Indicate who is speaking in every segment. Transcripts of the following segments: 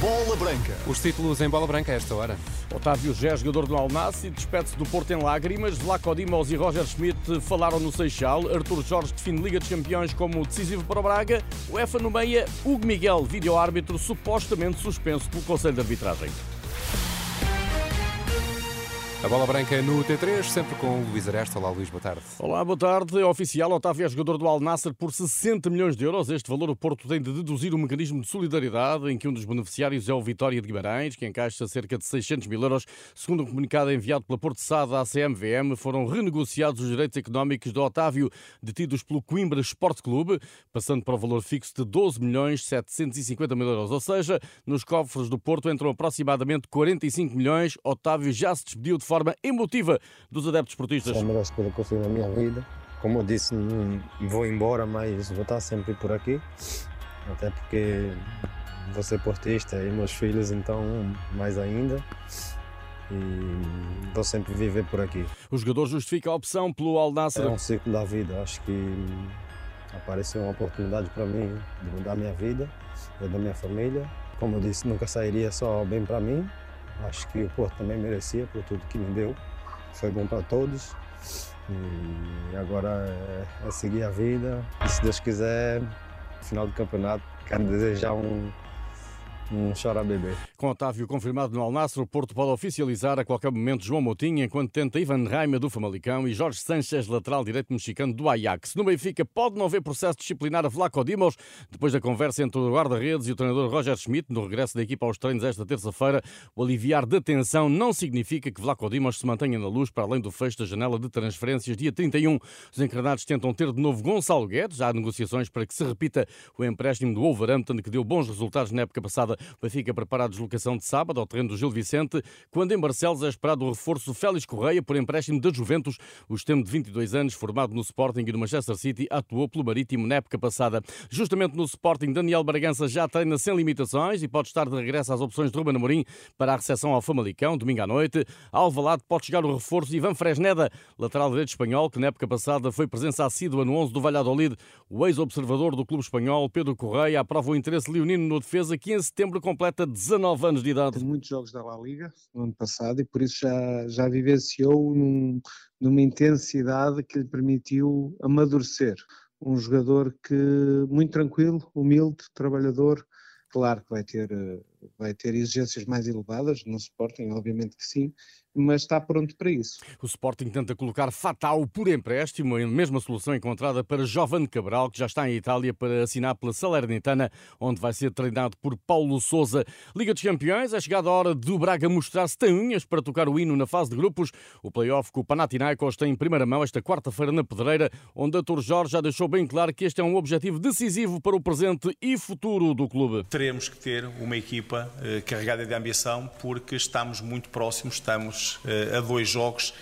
Speaker 1: Bola Branca.
Speaker 2: Os títulos em bola branca a esta hora.
Speaker 3: Otávio Gé, jogador do Al Nassr, despede-se do Porto em lágrimas. Vlaco Dimos e Roger Schmidt falaram no Seixal. Artur Jorge define Liga dos Campeões como decisivo para o Braga. O EFA no meia, Hugo Miguel, vídeo-árbitro, supostamente suspenso pelo Conselho de Arbitragem.
Speaker 2: A bola branca no T3, sempre com o Luís Aresta. Olá, Luís, boa tarde.
Speaker 3: Olá, boa tarde. Oficial, Otávio é jogador do Al Nassr por 60 milhões de euros. Este valor o Porto tem de deduzir um mecanismo de solidariedade em que um dos beneficiários é o Vitória de Guimarães, que encaixa cerca de 600 mil euros. Segundo um comunicado enviado pela Porto Sada à CMVM, foram renegociados os direitos económicos do Otávio, detidos pelo Coimbra Sport Clube, passando para o valor fixo de 12 milhões 750 mil euros. Ou seja, nos cofres do Porto entram aproximadamente 45 milhões. Otávio já se despediu de forma emotiva dos adeptos portistas.
Speaker 4: Só mereço pelo que eu fiz na minha vida. Como eu disse, não vou embora, mas vou estar sempre por aqui. Até porque vou ser portista e meus filhos, então, mais ainda. E vou sempre viver por aqui.
Speaker 3: O jogador justifica a opção pelo Al Nassr.
Speaker 4: É um ciclo da vida. Acho que apareceu uma oportunidade para mim de mudar a minha vida, da minha família. Como eu disse, nunca sairia só bem para mim, Acho que o Porto também merecia por tudo que me deu. Foi bom para todos. E agora é, é seguir a vida. E se Deus quiser, no final do campeonato, quero desejar um, um chora bebê.
Speaker 3: Com Otávio confirmado no Alnasro, o Porto pode oficializar a qualquer momento João Moutinho, enquanto tenta Ivan Raima do Famalicão e Jorge Sanchez, lateral direito mexicano do Ajax. No Benfica pode não haver processo disciplinar a Vlaco Dimos, depois da conversa entre o guarda-redes e o treinador Roger Schmidt, no regresso da equipa aos treinos esta terça-feira, o aliviar de tensão não significa que Vlaco Dimos se mantenha na luz para além do fecho da janela de transferências dia 31. Os encarnados tentam ter de novo Gonçalo Guedes, há negociações para que se repita o empréstimo do Wolverhampton, que deu bons resultados na época passada. Benfica prepara a deslocação de sábado ao terreno do Gil Vicente, quando em Barcelos é esperado o reforço Félix Correia por empréstimo da Juventus. O extremo de 22 anos, formado no Sporting e no Manchester City, atuou pelo Marítimo na época passada. Justamente no Sporting, Daniel Bragança já treina sem limitações e pode estar de regresso às opções de Ruben Amorim para a recepção ao Famalicão, domingo à noite. Alvalade pode chegar o reforço Ivan Fresneda, lateral direito espanhol, que na época passada foi presença assídua no 11 do Valladolid. O ex-observador do clube espanhol, Pedro Correia, aprova o interesse leonino no defesa, que em setembro completa 19 anos de idade.
Speaker 5: Tem muitos jogos da La Liga no ano passado e por isso já, já vivenciou num, numa intensidade que lhe permitiu amadurecer. Um jogador que muito tranquilo, humilde, trabalhador, claro que vai ter, vai ter exigências mais elevadas no Sporting, obviamente que sim, mas está pronto para isso.
Speaker 3: O Sporting tenta colocar Fatal por empréstimo, a mesma solução encontrada para Giovanni Cabral, que já está em Itália para assinar pela Salernitana, onde vai ser treinado por Paulo Souza. Liga dos Campeões, é chegada a hora do Braga mostrar-se tem unhas para tocar o hino na fase de grupos. O play-off com o Panathinaikos tem em primeira mão esta quarta-feira na Pedreira, onde a Tor Jorge já deixou bem claro que este é um objetivo decisivo para o presente e futuro do clube.
Speaker 6: Teremos que ter uma equipa eh, carregada de ambição, porque estamos muito próximos, estamos a dois jogos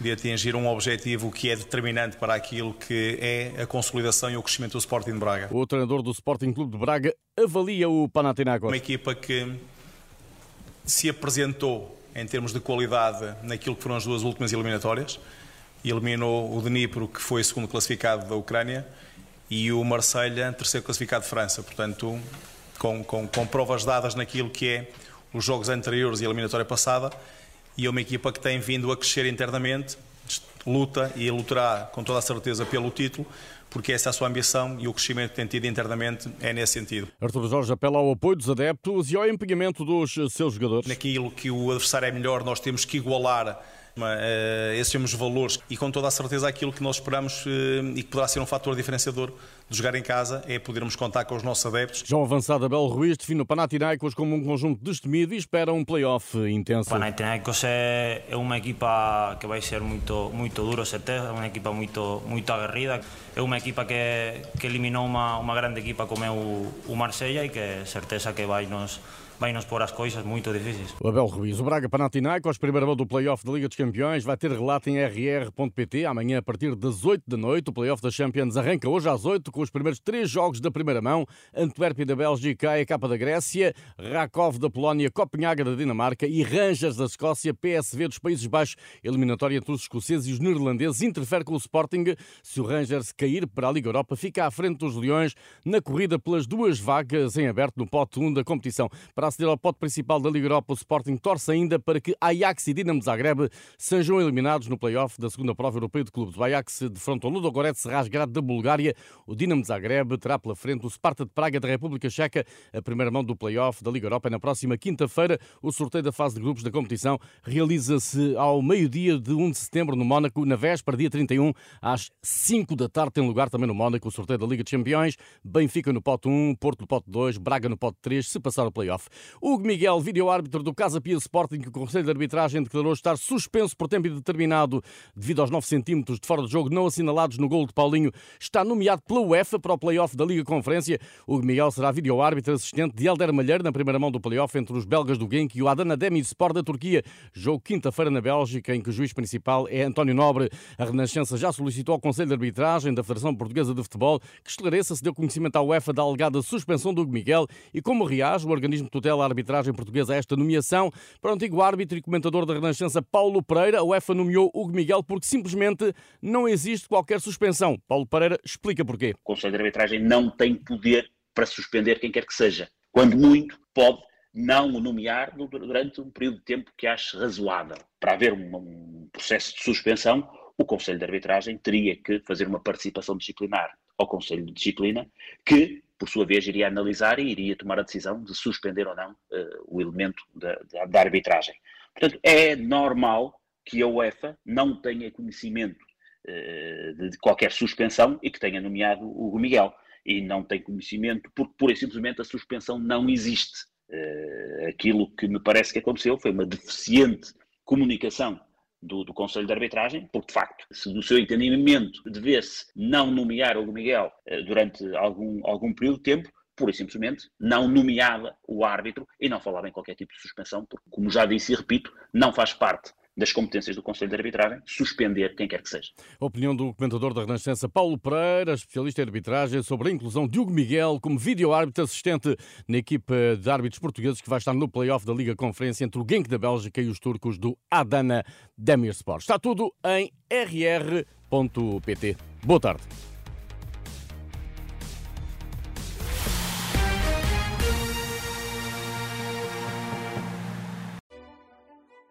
Speaker 6: de atingir um objetivo que é determinante para aquilo que é a consolidação e o crescimento do Sporting de Braga.
Speaker 3: O treinador do Sporting Clube de Braga avalia o Panathinaikos.
Speaker 6: Uma equipa que se apresentou em termos de qualidade naquilo que foram as duas últimas eliminatórias. Eliminou o Dnipro, que foi segundo classificado da Ucrânia, e o Marselha, terceiro classificado de França. Portanto, com, com, com provas dadas naquilo que é os jogos anteriores e a eliminatória passada, e é uma equipa que tem vindo a crescer internamente, luta e lutará com toda a certeza pelo título, porque essa é a sua ambição e o crescimento que tem tido internamente é nesse sentido.
Speaker 3: Artur Jorge apela ao apoio dos adeptos e ao empenhamento dos seus jogadores.
Speaker 6: Naquilo que o adversário é melhor, nós temos que igualar uh, esses mesmos valores e com toda a certeza aquilo que nós esperamos uh, e que poderá ser um fator diferenciador de jogar em casa é podermos contar com os nossos adeptos.
Speaker 3: João Avançado Abel Ruiz define o Panathinaikos como um conjunto destemido e espera um play-off intenso.
Speaker 7: O Panathinaikos é, é uma equipa que vai ser muito, muito duro, certeza, uma equipa muito, muito aguerrida. É uma equipa que, que eliminou uma, uma grande equipa como é o, o Marsella e que certeza que vai nos vai nos pôr as coisas muito difíceis.
Speaker 3: O Abel Ruiz, o Braga Panathinaikos, primeira mão do play-off da Liga dos Campeões, vai ter relato em rr.pt amanhã a partir das 8 da noite. O play-off da Champions arranca hoje às 8 com os primeiros três jogos da primeira mão. Antuérpia da Bélgica, a capa da Grécia, Rakov da Polónia, Copenhaga da Dinamarca e Rangers da Escócia, PSV dos Países Baixos. Eliminatória entre os escoceses e os neerlandeses interfere com o Sporting. Se o Rangers cair para a Liga Europa, fica à frente dos Leões na corrida pelas duas vagas em aberto no pote 1 da competição. Para aceder ao pote principal da Liga Europa, o Sporting torce ainda para que Ajax e Dinamo Zagreb sejam eliminados no play-off da segunda prova europeia de clubes. O Ajax defronta o Ludogorets Razgrad da Bulgária. O Dinamo Zagreb terá pela frente o Sparta de Praga da República Checa. A primeira mão do play-off da Liga Europa é na próxima quinta-feira. O sorteio da fase de grupos da competição realiza-se ao meio-dia de 1 de setembro no Mónaco, na véspera, dia 31, às 5 da tarde. Tem lugar também no Mónaco o sorteio da Liga de Campeões. Benfica no pote 1, Porto no pote 2, Braga no pote 3, se passar o play-off. Hugo Miguel, vídeo-árbitro do Casa Pia Sporting, que o Conselho de Arbitragem declarou estar suspenso por tempo indeterminado devido aos 9 centímetros de fora de jogo não assinalados no gol de Paulinho, está nomeado pela UEFA para o play-off da Liga Conferência. Hugo Miguel será vídeo-árbitro assistente de Helder Malheiro na primeira mão do play-off entre os belgas do Genk e o Adana Demirspor da Turquia. Jogo quinta-feira na Bélgica, em que o juiz principal é António Nobre. A Renascença já solicitou ao Conselho de Arbitragem da Federação Portuguesa de Futebol que esclareça se deu conhecimento à UEFA da alegada suspensão do Hugo Miguel e como reage o organismo que tutela a arbitragem portuguesa a esta nomeação. Para o antigo árbitro e comentador da Renascença Paulo Pereira, a UEFA nomeou Hugo Miguel porque simplesmente não existe qualquer suspensão. Paulo Pereira explica porquê.
Speaker 1: O Conselho de Arbitragem não tem poder para suspender quem quer que seja. Quando muito, pode não o nomear durante um período de tempo que ache razoável. Para haver um processo de suspensão, o Conselho de Arbitragem teria que fazer uma participação disciplinar ao Conselho de Disciplina, que, por sua vez, iria analisar e iria tomar a decisão de suspender ou não uh, o elemento da, da, arbitragem. Portanto, é normal que a UEFA não tenha conhecimento uh, de, de, qualquer suspensão e que tenha nomeado o Miguel. E não tem conhecimento porque, pura e simplesmente, a suspensão não existe. Uh, aquilo que me parece que aconteceu foi uma deficiente comunicação do, do, Conselho de Arbitragem, porque de facto, se do seu entendimento devesse não nomear o Miguel uh, durante algum, algum período de tempo, pura e simplesmente não nomeava o árbitro e não falava em qualquer tipo de suspensão, porque, como já disse e repito, não faz parte das competências do Conselho de Arbitragem, suspender quem quer que seja.
Speaker 3: A opinião do comentador da Renascença, Paulo Pereira, especialista em arbitragem, sobre a inclusão de Hugo Miguel como vídeo-árbitro assistente na equipa de árbitros portugueses que vai estar no play-off da Liga Conferência entre o Genk da Bélgica e os turcos do Adana Demirspor. Está tudo em rr.pt. Boa tarde.